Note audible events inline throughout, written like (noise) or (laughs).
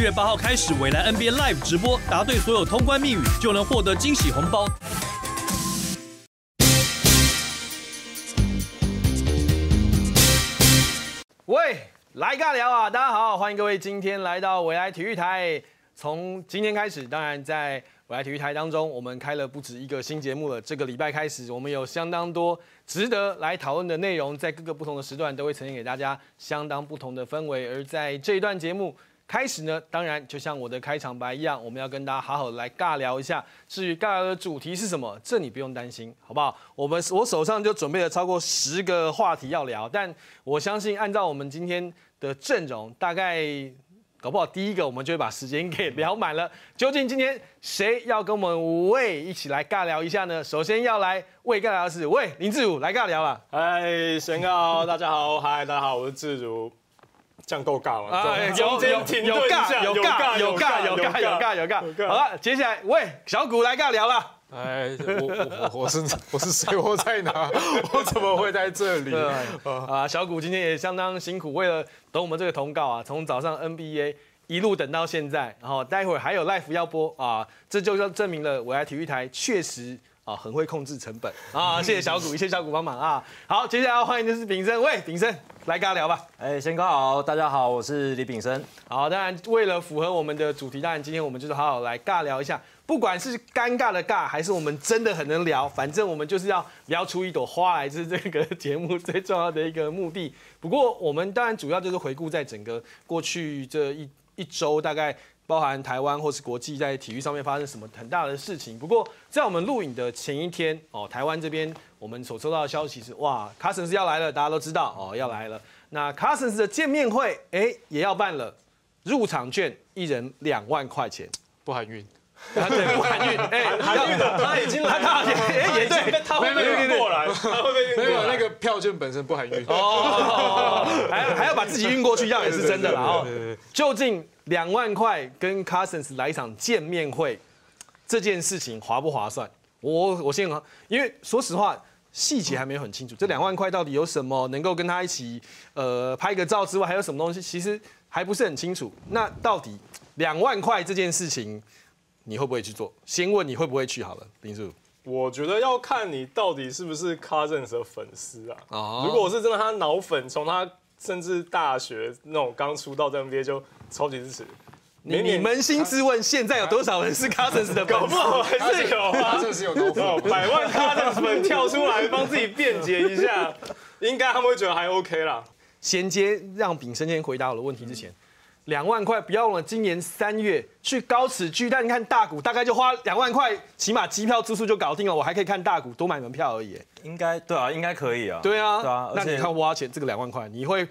一月八号开始，未来 NBA Live 直播，答对所有通关密语就能获得惊喜红包。喂，来尬聊啊！大家好，欢迎各位今天来到未来体育台。从今天开始，当然在未来体育台当中，我们开了不止一个新节目了。这个礼拜开始，我们有相当多值得来讨论的内容，在各个不同的时段都会呈现给大家相当不同的氛围。而在这一段节目开始呢，当然就像我的开场白一样，我们要跟大家好好来尬聊一下。至于尬聊的主题是什么，这你不用担心，好不好？我们我手上就准备了超过十个话题要聊，但我相信按照我们今天的阵容，大概。搞不好第一个我们就会把时间给聊满了。究竟今天谁要跟我们五位一起来尬聊一下呢？首先要来为尬聊的是喂林志儒来尬聊了。嗨，神哥，大家好，嗨，大家好，我是志儒。这样够尬了，有有有尬有尬有尬有尬有尬有尬。好了，接下来喂小谷来尬聊了。哎，我我我是我是谁？我在哪？我怎么会在这里？(laughs) 啊，小谷今天也相当辛苦，为了等我们这个通告啊，从早上 NBA 一路等到现在，然后待会儿还有 live 要播啊，这就证明了我来体育台确实啊很会控制成本啊，谢谢小谷，谢谢小谷帮忙啊。好，接下来要欢迎的是炳生，喂，炳生来跟他聊吧。哎，先哥好，大家好，我是李炳生。好，当然为了符合我们的主题，当然今天我们就是好好来尬聊一下。不管是尴尬的尬，还是我们真的很能聊，反正我们就是要聊出一朵花来，是这个节目 (laughs) 最重要的一个目的。不过我们当然主要就是回顾在整个过去这一一周，大概包含台湾或是国际在体育上面发生什么很大的事情。不过在我们录影的前一天，哦，台湾这边我们所收到的消息是，哇，卡森斯要来了，大家都知道哦，要来了。那卡森斯的见面会，哎，也要办了，入场券一人两万块钱，不含运。啊，对，不含运，哎，含运的，他已经来，他哎也对，他会被运过来？(laughs) 他会被运？没有，那个票券本身不含运。哦，还还要把自己运过去，要也是真的啦。哦，究竟两万块跟 Cousins 来一场见面会，这件事情划不划算？我我先，因为说实话，细节还没有很清楚。这两万块到底有什么能够跟他一起呃拍个照之外，还有什么东西？其实还不是很清楚。那到底两万块这件事情？你会不会去做？先问你会不会去好了，林叔。我觉得要看你到底是不是 Cousins 的粉丝啊。哦。如果我是真的他脑粉，从他甚至大学那种刚出道在 NBA 就超级支持。你你扪心自问，现在有多少人是 Cousins 的粉丝？还是有啊？是有多少百万 Cousins 粉跳出来帮自己辩解一下，应该他们会觉得还 OK 啦。衔接让炳生先回答我的问题之前。两万块，不要忘了，今年三月去高尺巨蛋看大股，大概就花两万块，起码机票住宿就搞定了。我还可以看大股，多买门票而已。应该对啊，应该可以啊。对啊，对啊。那你看花钱这个两万块，你会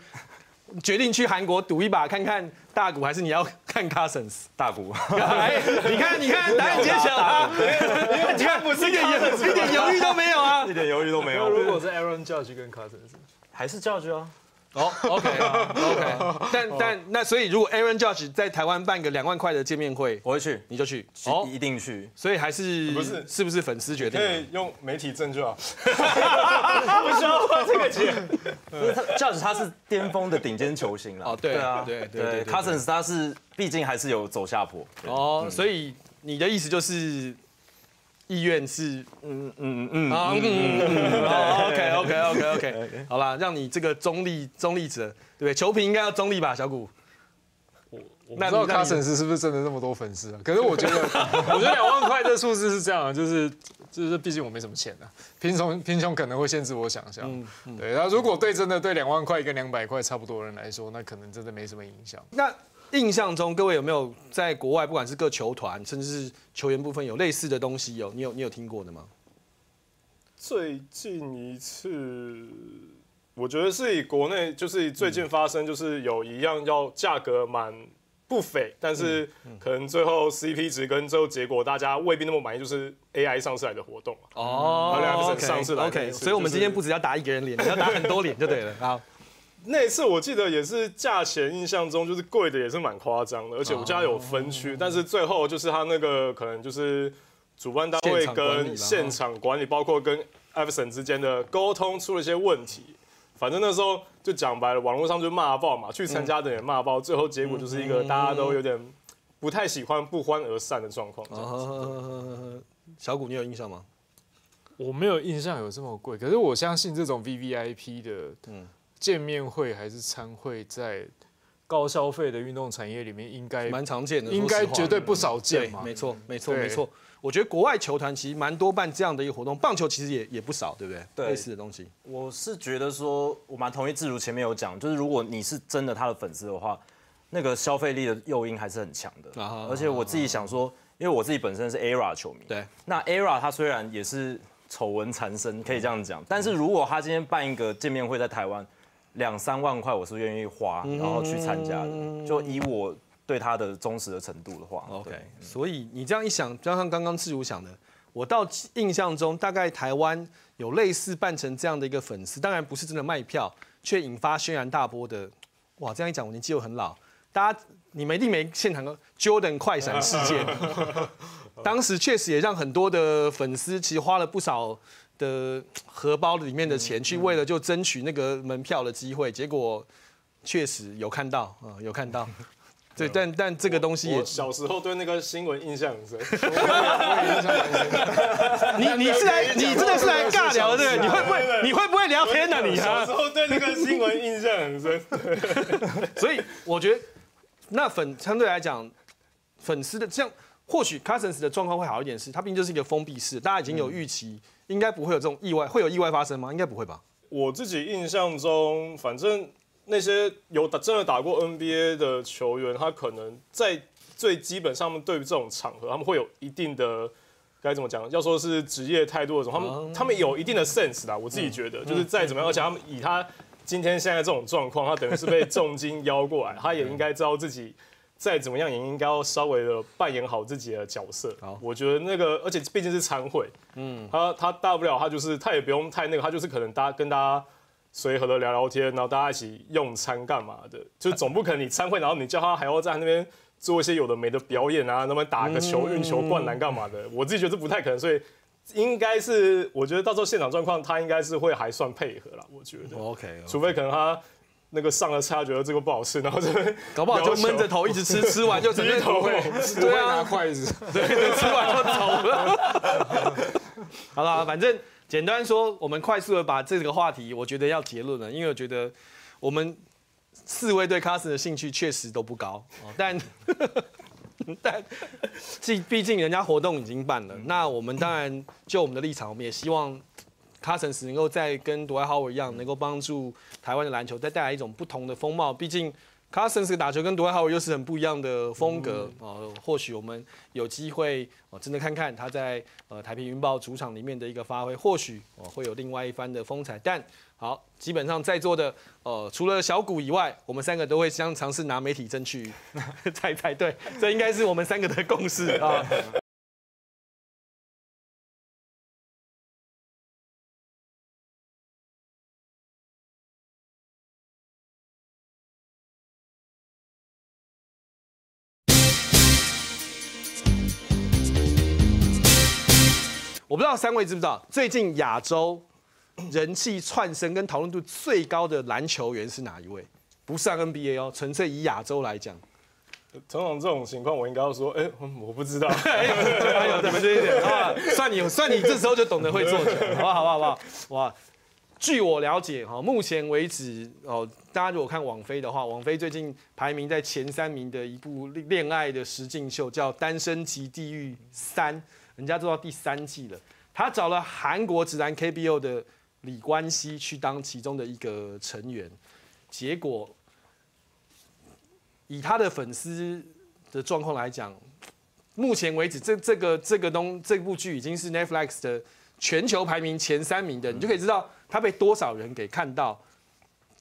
决定去韩国赌一把看看大股，还是你要看 Cousins (laughs) 大股？你看，你看，答案揭晓啊！(laughs) 你看，不是一点犹一点犹豫都没有啊，一点犹豫都没有。如果是 Aaron Judge 跟 Cousins，还是 Judge 啊？哦，OK，OK，(laughs) 但但那所以如果 Aaron Judge 在台湾办个两万块的见面会，我会去，你就去，哦，一定去。所以还是不是。是不是粉丝决定？可以用媒体证就好，(laughs) 不需要花这个钱。Judge 他是巅峰的顶尖球星了，哦，对啊，对对，Cousins 他是毕竟还是有走下坡。哦，所以你的意思就是。意愿是嗯嗯嗯啊嗯嗯，OK OK OK OK，好啦，让你这个中立中立者，对不对？球评应该要中立吧，小谷。我我不知道卡森斯是不是真的那么多粉丝啊？可是我觉得，我觉得两万块这数字是这样，就是就是毕竟我没什么钱啊，贫穷贫穷可能会限制我想象。对，那如果对真的对两万块跟两百块差不多人来说，那可能真的没什么影响。那印象中，各位有没有在国外，不管是各球团，甚至是球员部分，有类似的东西？有，你有你有听过的吗？最近一次，我觉得是以国内，就是最近发生，就是有一样要价格蛮不菲，但是可能最后 CP 值跟最后结果大家未必那么满意，就是 AI 上市来的活动哦，OK，上市来，OK，所以我们今天不只要打一个人脸，要打很多脸就对了好。那一次我记得也是价钱，印象中就是贵的也是蛮夸张的，而且我家有分区，但是最后就是他那个可能就是主办单位跟现场管理，包括跟艾弗森之间的沟通出了一些问题。反正那时候就讲白了，网络上就骂爆嘛，去参加的也骂爆，最后结果就是一个大家都有点不太喜欢不欢而散的状况。哦，小谷，你有印象吗？我没有印象有这么贵，可是我相信这种 V V I P 的见面会还是参会，在高消费的运动产业里面应该蛮常见的，应该绝对不少见嘛。没错，没错，没错。我觉得国外球团其实蛮多办这样的一个活动，棒球其实也也不少，对不对？对，类似的东西。我是觉得说，我蛮同意自如前面有讲，就是如果你是真的他的粉丝的话，那个消费力的诱因还是很强的。而且我自己想说，因为我自己本身是 ERA 球迷，对，那 ERA 他虽然也是。丑闻缠身，可以这样讲。但是如果他今天办一个见面会在台湾，两三万块我是愿意花，然后去参加的。就以我对他的忠实的程度的话，OK。所以你这样一想，就像刚刚自如想的，我到印象中大概台湾有类似办成这样的一个粉丝，当然不是真的卖票，却引发轩然大波的。哇，这样一讲，我年纪又很老。大家你们一定没现场过 Jordan 快闪事件。(laughs) 当时确实也让很多的粉丝其实花了不少的荷包里面的钱去为了就争取那个门票的机会，结果确实有看到啊，有看到。(laughs) 对，但但这个东西也 (laughs) (laughs) 小时候对那个新闻印象很深。你你是来你真的是来尬聊的？你会不会你会不会聊天呢？你小时候对那个新闻印象很深。所以我觉得那粉相对来讲粉丝的这样。或许 Cousins 的状况会好一点，是他毕竟就是一个封闭式，大家已经有预期，应该不会有这种意外，会有意外发生吗？应该不会吧。我自己印象中，反正那些有打真的打过 NBA 的球员，他可能在最基本上面对于这种场合，他们会有一定的该怎么讲？要说是职业态度的时候，他们他们有一定的 sense 啦。我自己觉得，就是再怎么样，而且他们以他今天现在这种状况，他等于是被重金邀过来，(laughs) 他也应该知道自己。再怎么样也应该要稍微的扮演好自己的角色。好，我觉得那个，而且毕竟是参会，嗯，他他大不了他就是他也不用太那个，他就是可能大家跟大家随和的聊聊天，然后大家一起用餐干嘛的，就总不可能你参会，然后你叫他还要在那边做一些有的没的表演啊，那么打个球、运球、灌篮干嘛的，我自己觉得不太可能，所以应该是我觉得到时候现场状况他应该是会还算配合啦，我觉得。OK，除非可能他。那个上了菜，觉得这个不好吃，然后就搞不好就闷着头一直吃，吃完就直接头会，对啊，拿筷子，对，吃完就走了。(laughs) 好了，反正简单说，我们快速的把这个话题，我觉得要结论了，因为我觉得我们四位对 Carson 的兴趣确实都不高，但 (laughs) 但毕毕竟人家活动已经办了，那我们当然就我们的立场，我们也希望。Cousins 能够在跟独爱好我一样，能够帮助台湾的篮球再带来一种不同的风貌。毕竟 Cousins 打球跟独爱好我又是很不一样的风格啊。或许我们有机会哦，真的看看他在呃台平云豹主场里面的一个发挥，或许哦会有另外一番的风采。但好，基本上在座的呃除了小谷以外，我们三个都会相尝试拿媒体证去 (laughs) 猜猜，对，这应该是我们三个的共识啊。(laughs) 不知道三位知不知道，最近亚洲人气窜升跟讨论度最高的篮球员是哪一位？不算 NBA 哦，纯粹以亚洲来讲。通常这种情况，我应该要说，哎，我不知道。还 (laughs) 有你们这一点啊，算你算你这时候就懂得会做？好不好？好不好？哇，据我了解哈，目前为止哦，大家如果看网飞的话，网飞最近排名在前三名的一部恋爱的实境秀叫《单身级地狱三》。人家做到第三季了，他找了韩国直男 KBO 的李冠希去当其中的一个成员，结果以他的粉丝的状况来讲，目前为止这这个这个东这部剧已经是 Netflix 的全球排名前三名的，你就可以知道他被多少人给看到。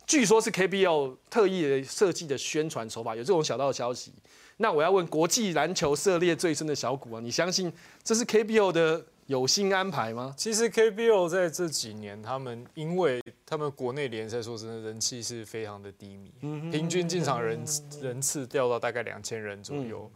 据说是 KBO 特意的设计的宣传手法，有这种小道消息。那我要问国际篮球涉猎最深的小股啊，你相信这是 KBO 的有心安排吗？其实 KBO 在这几年，他们因为他们国内联赛说真的人气是非常的低迷，平均进场人人次掉到大概两千人左右，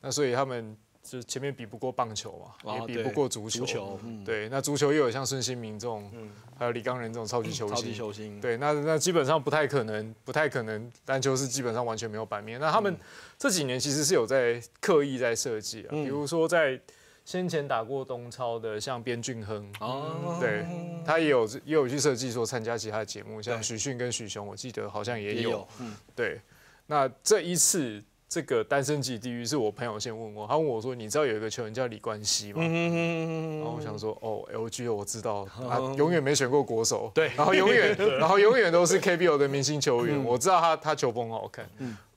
那所以他们就是前面比不过棒球嘛，哦也比不过足球。足球，嗯，对，那足球又有像孙兴民这种，还有李刚仁这种超级球星超级星。球星，对，那那基本上不太可能，不太可能，篮球是基本上完全没有版面。那他们这几年其实是有在刻意在设计啊，比如说在先前打过东超的，像边俊亨，哦，对他也有也有去设计说参加其他的节目，像许迅跟许雄，我记得好像也有。也有，嗯，对，那这一次这个单身级地狱是我朋友先问我，他问我说：“你知道有一个球员叫李冠希吗？”然后我想说：“哦，LG 我知道，他永远没选过国手，对然后永远 (laughs) 然后永远都是 KBO 的明星球员，我知道他他球风好看。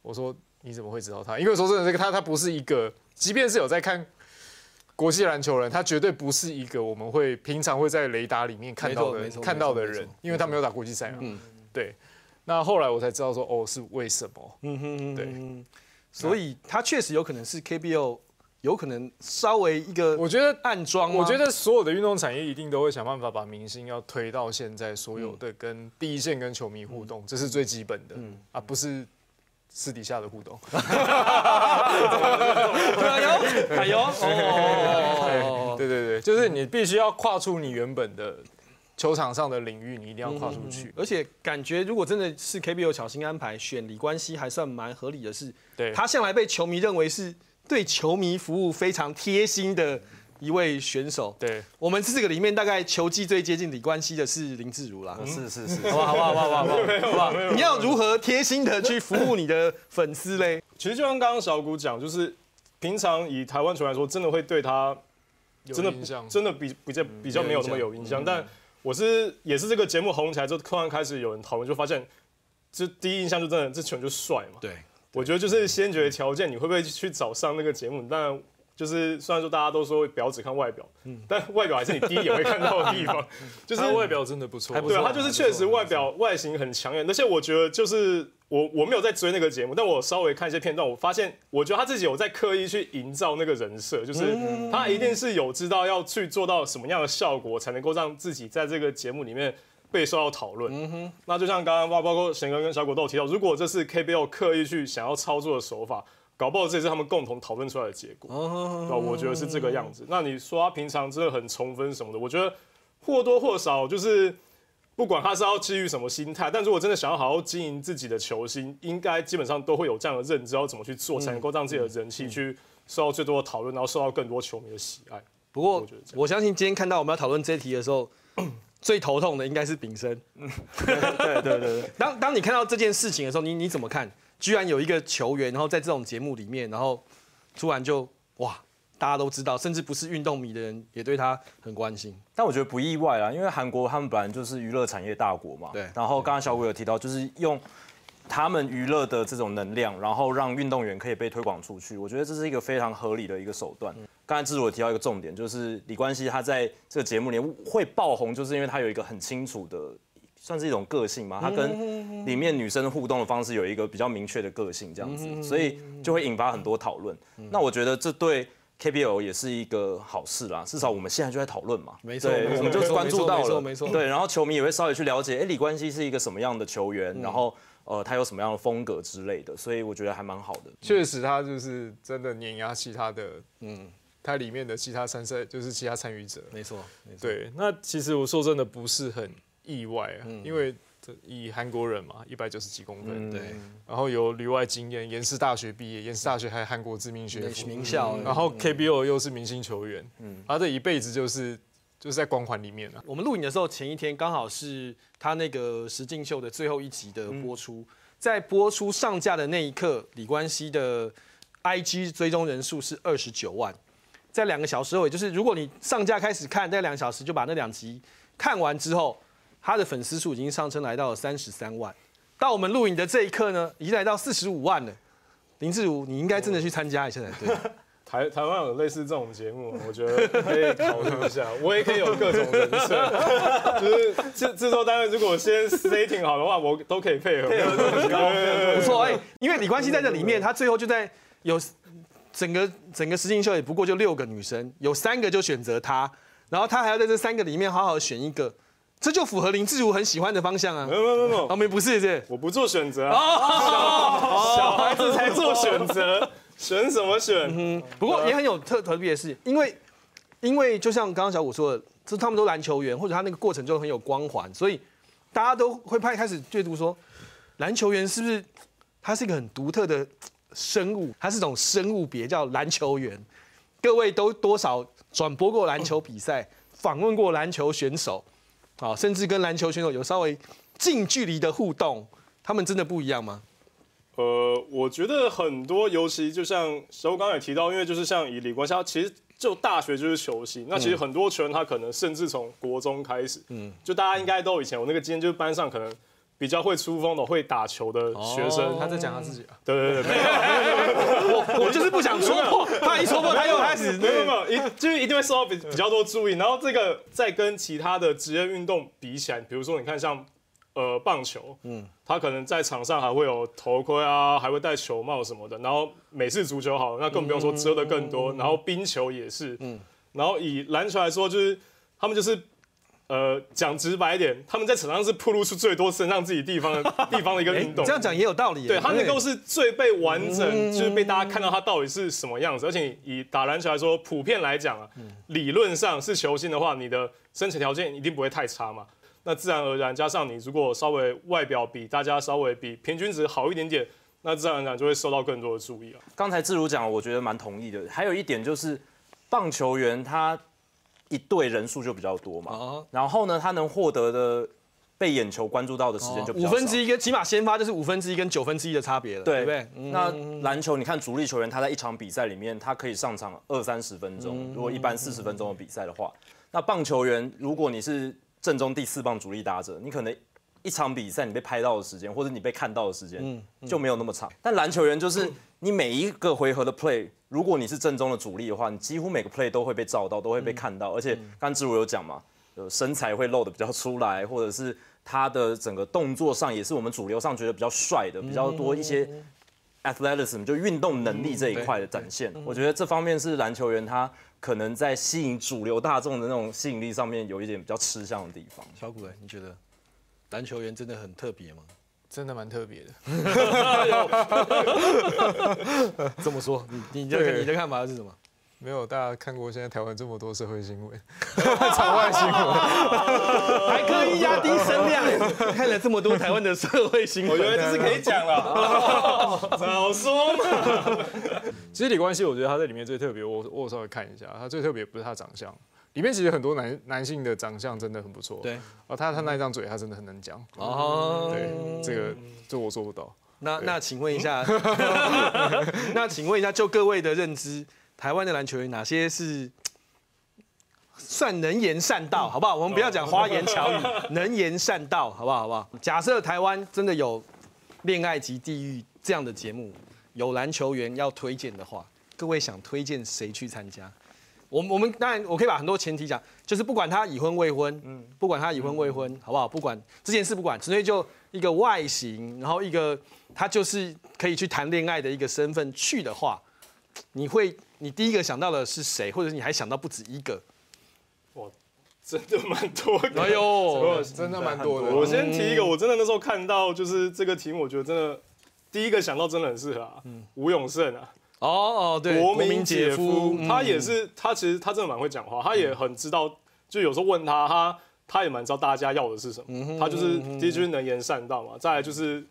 我说你怎么会知道他？因为说真的，这个他他不是一个，即便是有在看。国际篮球人，他绝对不是一个我们会平常会在雷达里面看到的看到的人因为他没有打国际赛嘛。对，那后来我才知道说，哦，是为什么？嗯哼，对对，所以他确实有可能是 KBO，有可能稍微一个我觉得暗装，我觉得所有的运动产业一定都会想办法把明星要推到现在所有的跟第一线跟球迷互动，这是最基本的，啊，不是私底下的互动。(laughs) 哎呦，(laughs) 哎呦，哦，对对对，就是你必须要跨出你原本的球场上的领域，你一定要跨出去。而且感觉如果真的是 KBO 巧心安排选李冠希，还算蛮合理的是，对，他向来被球迷认为是对球迷服务非常贴心的一位选手。对，我们这个里面大概球技最接近李冠希的是林志儒啦。是是是，好不好？好不好？好不好？好不好？好不好？(laughs) 你要如何贴心的去服务你的粉丝嘞？其实就像刚刚小谷讲，就是平常以台湾球来说，真的会对他真的有印象。真的比比较比较没有那么有印象。但我是也是这个节目红起来之后，突然开始有人讨论，就发现就第一印象就真的这球员就帅嘛。对，我觉得就是先决条件，你会不会去找上那个节目？当然，就是虽然说大家都说不要只看外表，但外表还是你第一眼会看到的地方。(laughs) 就是外表真的不错，对啊，他就是确实外表外形很抢眼，而且我觉得就是我我没有在追那个节目，但我稍微看一些片段，我发现我觉得他自己有在刻意去营造那个人设，就是他一定是有知道要去做到什么样的效果，才能够让自己在这个节目里面被受到讨论。那就像刚刚包包括贤哥跟小果都有提到，如果这是 KBO 刻意去想要操作的手法。搞不好这也是他们共同讨论出来的结果，对吧我觉得是这个样子。那你说他平常真的很重分什么的，我觉得或多或少就是不管他是要基于什么心态，但如果真的想要好好经营自己的球星，应该基本上都会有这样的认知，要怎么去做才能够让自己的人气去受到最多的讨论，然后受到更多球迷的喜爱。不过我相信今天看到我们要讨论这一题的时候，(clears throat) 最头痛的应该是炳生。对对对对，当当你看到这件事情的时候，你你怎么看？居然有一个球员，然后在这种节目里面，然后突然就哇，大家都知道，甚至不是运动迷的人也对他很关心。但我觉得不意外啊，因为韩国他们本来就是娱乐产业大国嘛。对然后刚刚小谷有提到，就是用他们娱乐的这种能量，然后让运动员可以被推广出去。我觉得这是一个非常合理的一个手段。刚才志如有提到一个重点，就是李冠希他在这个节目里会爆红，就是因为他有一个很清楚的。算是一种个性嘛，他跟里面女生互动的方式有一个比较明确的个性，这样子，所以就会引发很多讨论。那我觉得这对 KBL 也是一个好事啦，至少我们现在就在讨论嘛，没错我们就关注到了，没错对，然后球迷也会稍微去了解，哎，李冠希是一个什么样的球员，然后呃，他有什么样的风格之类的，所以我觉得还蛮好的。确实他就是真的碾压其他的，嗯，他里面的其他参赛就是其他参与者。没错，没错，对，那其实我说真的不是很意外啊，因为这以韩国人嘛，一百九十几公分，对，然后有旅外经验，延世大学毕业，延世大学还韩国知名学府，名校。然后 KBO 又是明星球员，嗯，他这一辈子就是就是在光环里面啊。我们录影的时候，前一天刚好是他那个实境秀的最后一集的播出，在播出上架的那一刻，李冠希的 IG 追踪人数是二十九万，在两个小时后，也就是如果你上架开始看，在两个小时就把那两集看完之后，他的粉丝数已经上升来到了三十三万。到我们录影的这一刻呢，已经来到四十五万了。林志儒，你应该真的去参加一下才对。(laughs) 台台湾有类似这种节目，我觉得可以考虑一下。(laughs) 我也可以有各种人设，(laughs) 就是制制作单位如果先 setting 好的话，我都可以配合。不错哎、因为李冠希在这里面，他最后就在有整个整个实境秀也不过就六个女生，有三个就选择他，然后他还要在这三个里面好好选一个，这就符合林志儒很喜欢的方向啊没。有没有没有没有哦，没不是是我不做选择啊，小小孩子才做选择。选什么选？不过也很有特特别的是，因为因为就像刚刚小五说的，这他们都篮球员，或者他那个过程就很有光环，所以大家都会派开始阅读说，篮球员是不是他是一个很独特的生物？他是一种生物别叫篮球员。各位都多少转播过篮球比赛，访问过篮球选手，啊，甚至跟篮球选手有稍微近距离的互动，他们真的不一样吗？呃，我觉得很多，尤其就像小吴刚才也提到，因为就是像以李国虾，其实就大学就是球星，那其实很多球员他可能甚至从国中开始，嗯，就大家应该都以前我那个今天就是班上可能比较会出风的、会打球的学生，他在讲他自己啊。对对对对，(laughs) 我我就是不想戳破，他一戳破他又开始 (laughs) 没有没有，一就是一定会受到比比较多注意，然后这个再跟其他的职业运动比起来，比如说你看像。呃，棒球，嗯，他可能在场上还会有头盔啊，还会戴球帽什么的。然后美式足球好，那更不用说遮的更多。然后冰球也是，嗯。然后以篮球来说，就是他们就是，呃，讲直白一点，他们在场上是暴露出最多身上自己地方的 (laughs) 地方的一个运动。这样讲也有道理。对他能够是最被完整，就是被大家看到他到底是什么样子。而且以打篮球来说，普遍来讲啊，理论上是球星的话，你的身材条件一定不会太差嘛。那自然而然，加上你如果稍微外表比大家稍微比平均值好一点点，那自然而然就会受到更多的注意啊。刚才自如讲，我觉得蛮同意的。还有一点就是，棒球员他一队人数就比较多嘛，然后呢，他能获得的被眼球关注到的时间就五分之一，跟起码先发就是五分之一跟九分之一的差别了，对不对？那篮球你看主力球员他在一场比赛里面，他可以上场二三十分钟，如果一般四十分钟的比赛的话，那棒球员如果你是正中第四棒主力打者，你可能一场比赛你被拍到的时间，或者你被看到的时间就没有那么长。但篮球员就是你每一个回合的 play，如果你是正宗的主力的话，你几乎每个 play 都会被照到，都会被看到。而且刚志如有讲嘛，身材会露的比较出来，或者是他的整个动作上也是我们主流上觉得比较帅的，比较多一些 athleticism 就运动能力这一块的展现。我觉得这方面是篮球员他。可能在吸引主流大众的那种吸引力上面有一点比较吃香的地方。小古，你觉得篮球员真的很特别吗？真的蛮特别的。(laughs) 这么说，你你的你的看法是什么？没有，大家看过现在台湾这么多社会新闻，(laughs) 场外新闻，(laughs) 还刻意压低声量，看了这么多台湾的社会新闻，我觉得这是可以讲了。早说嘛。其实李冠希，我觉得他在里面最特别，我我稍微看一下，他最特别不是他长相，里面其实很多男男性的长相真的很不错。对，哦，他他那一张嘴，他真的很能讲。哦，对，这个这我做不到。那那请问一下 (laughs) (laughs) 那请问一下，就各位的认知。台湾的篮球员哪些是算能言善道，好不好？我们不要讲花言巧语，(laughs) 能言善道，好不好？好不好？假设台湾真的有《恋爱及地狱》这样的节目，有篮球员要推荐的话，各位想推荐谁去参加？我我们当然我可以把很多前提讲，就是不管他已婚未婚，嗯，不管他已婚未婚，好不好？不管这件事不管，纯粹就一个外形，然后一个他就是可以去谈恋爱的一个身份去的话，你会？你第一个想到的是谁，或者你还想到不止一个？哇，真的蛮多的。哎呦，真的蛮多的。我先提一个，我真的那时候看到就是这个题目，我觉得真的第一个想到真的很适合啊，吴永胜啊。哦哦，对，国民姐夫，他也是，他其实他真的蛮会讲话，他也很知道，就有时候问他，他他也蛮知道大家要的是什么。他就是第一就是能言善道嘛，再来就是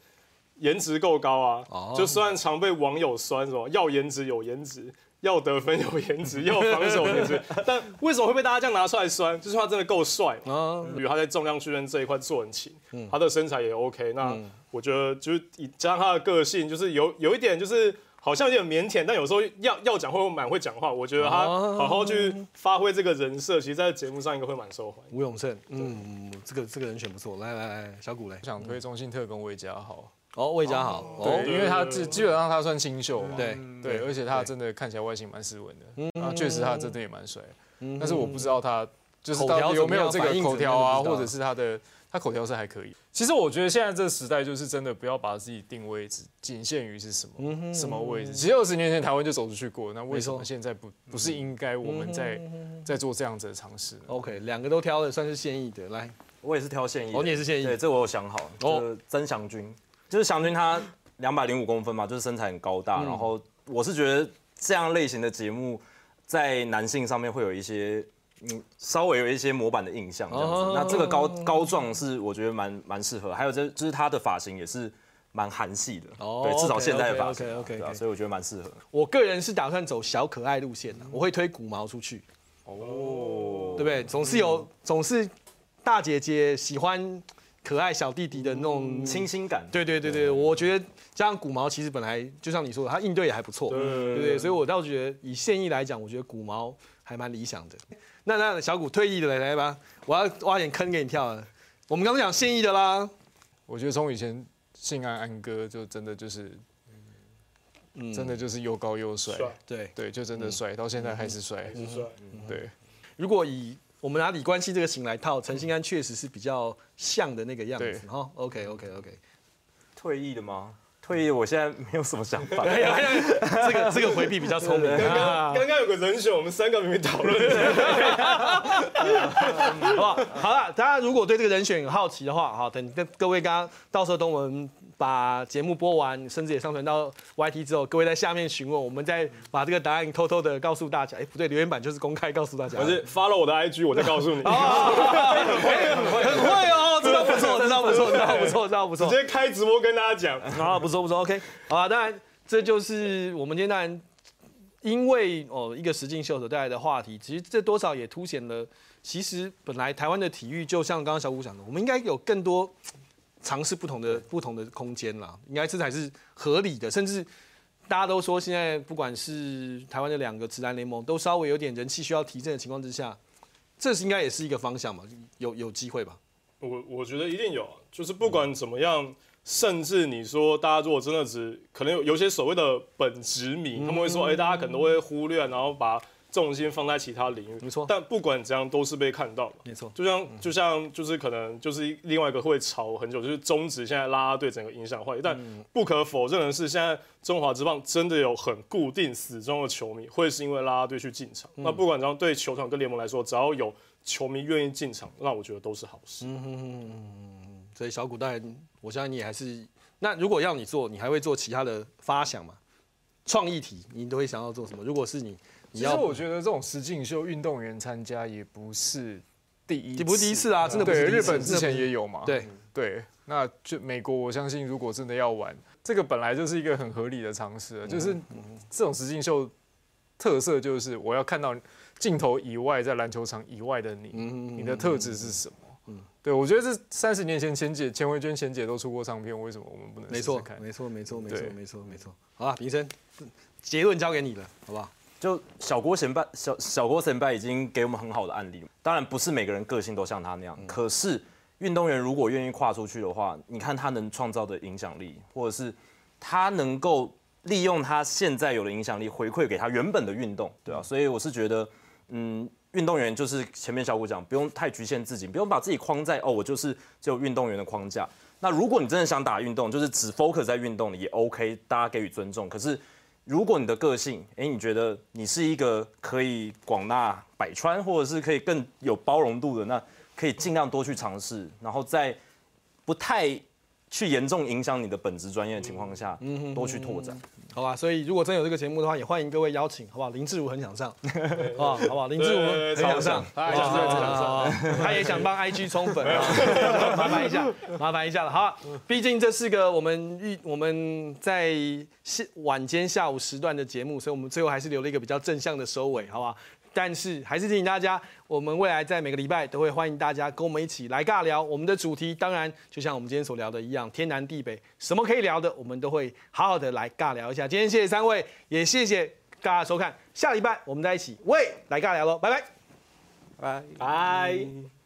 颜值够高啊，就虽然常被网友酸什么要颜值有颜值。要得分有颜值，(laughs) 要防守颜值，但为什么会被大家这样拿出来酸？就是他真的够帅啊！比如他在重量训练这一块做很勤，他的身材也 OK。那我觉得就是以加上他的个性，就是有有一点就是好像有点腼腆，但有时候要要讲会蛮会讲话。我觉得他好好去发挥这个人设，其实在节目上应该会蛮受欢迎。吴永胜，嗯，这个这个人选不错。来来来，小谷嘞，想推中信特工魏家豪。哦，魏家豪，对，因为他基基本上他算新秀嘛，对对，而且他真的看起来外形蛮斯文的，然后确实他真的也蛮帅，但是我不知道他就是到底有没有这个口条啊，或者是他的他口条是还可以。其实我觉得现在这个时代就是真的不要把自己定位只仅限于是什么什么位置。其实二十年前台湾就走出去过，那为什么现在不不是应该我们在在做这样子的尝试？OK，两个都挑的算是现役的，来，我也是挑现役，哦，你也是现役，对，这我有想好，哦，曾祥军。就是祥军他两百零五公分嘛，就是身材很高大，然后我是觉得这样类型的节目在男性上面会有一些。嗯，稍微有一些模板的印象这样子。那这个高高壮是我觉得蛮蛮适合，还有这就是他的发型也是蛮韩系的，对，至少现在的发型，OK OK，所以我觉得蛮适合。我个人是打算走小可爱路线的，我会推古毛出去。哦，对不对？总是有总是大姐姐喜欢可爱小弟弟的那种清新感。对对对对，我觉得加上古毛其实本来就像你说的，他应对也还不错，对对对，所以我倒觉得以现役来讲，我觉得古毛还蛮理想的。那那小谷退役的来来吧，我要挖点坑给你跳了。我们刚刚讲现役的啦，我觉得从以前信安安哥就真的就是，嗯，真的就是又高又帅，对。对，就真的帅，到现在还是帅，是帅，对。如果以我们拿李冠希这个型来套，陈信安确实是比较像的那个样子哈。OK OK OK，退役的吗？退役，我现在没有什么想法。(laughs) 这个这个回避比较聪明。刚刚刚刚有个人选，我们三个明明讨论。(laughs) 好不好？好了，大家如果对这个人选有好奇的话，好，等跟各位刚刚到时候等我们。把节目播完，甚至也上传到 YT 之后，各位在下面询问，我们再把这个答案偷偷的告诉大家。哎，不对，留言板就是公开告诉大家。我是发了我的 IG，我再告诉你。(laughs) 很会哦，这招不错，(laughs) 这招不错，这招不错，这招不错。直接开直播跟大家讲。(laughs) 啊，不错不错，OK。好啊，当然这就是我们今天当然因为哦一个实境秀所带来的话题，其实这多少也凸显了，其实本来台湾的体育就像刚刚小谷讲的，我们应该有更多。尝试不同的不同的空间啦，应该这才是合理的。甚至大家都说，现在不管是台湾的两个直男联盟，都稍微有点人气需要提振的情况之下，这是应该也是一个方向嘛？有有机会吧？我我觉得一定有，就是不管怎么样，甚至你说大家如果真的只可能有有些所谓的本职迷，他们会说，哎，大家可能都会忽略，然后把。重心放在其他领域，没错。但不管怎样，都是被看到的，没错。就像就像就是可能就是另外一个会吵很久，就是中职现在拉拉队整个影响会。但不可否认的是，现在中华职棒真的有很固定死忠的球迷，会是因为拉拉队去进场。那不管怎样，对球团跟联盟来说，只要有球迷愿意进场，那我觉得都是好事。嗯所以小古代，我相信你还是那如果要你做，你还会做其他的发想吗？创意题你都会想要做什么？如果是你。其实我觉得这种实境秀运动员参加也不是第一，也不是第一次啊，真的不是。日本之前也有嘛。对对，那就美国，我相信如果真的要玩，这个本来就是一个很合理的尝试。就是这种实境秀特色就是我要看到镜头以外，在篮球场以外的你，你的特质是什么？嗯，对我觉得这三十年前钱姐、钱维娟、钱姐都出过唱片，为什么我们不能？没错，没错，没错，没错，没错，没错。好啊，平生结论交给你了，好不好？就小郭神拜，小小郭神拜已经给我们很好的案例。当然不是每个人个性都像他那样，可是运动员如果愿意跨出去的话，你看他能创造的影响力，或者是他能够利用他现在有的影响力回馈给他原本的运动，对啊。所以我是觉得，嗯，运动员就是前面小谷讲，不用太局限自己，不用把自己框在哦，我就是只有运动员的框架。那如果你真的想打运动，就是只 focus 在运动也 OK，大家给予尊重。可是。如果你的个性，哎，你觉得你是一个可以广纳百川，或者是可以更有包容度的，那可以尽量多去尝试，然后在不太去严重影响你的本职专业的情况下，多去拓展。好吧，所以如果真有这个节目的话，也欢迎各位邀请，好不好？林志儒很想上，(laughs) 啊，好不好？林志儒很想上，他也想上，他也想帮 IG 冲粉，(laughs) 麻烦一下，麻烦一下了。好，毕竟这是个我们预我们在晚间下午时段的节目，所以我们最后还是留了一个比较正向的收尾，好不好？但是还是提醒大家，我们未来在每个礼拜都会欢迎大家跟我们一起来尬聊。我们的主题当然就像我们今天所聊的一样，天南地北，什么可以聊的，我们都会好好的来尬聊一下。今天谢谢三位，也谢谢大家收看。下礼拜我们再一起喂来尬聊喽，拜拜，拜拜。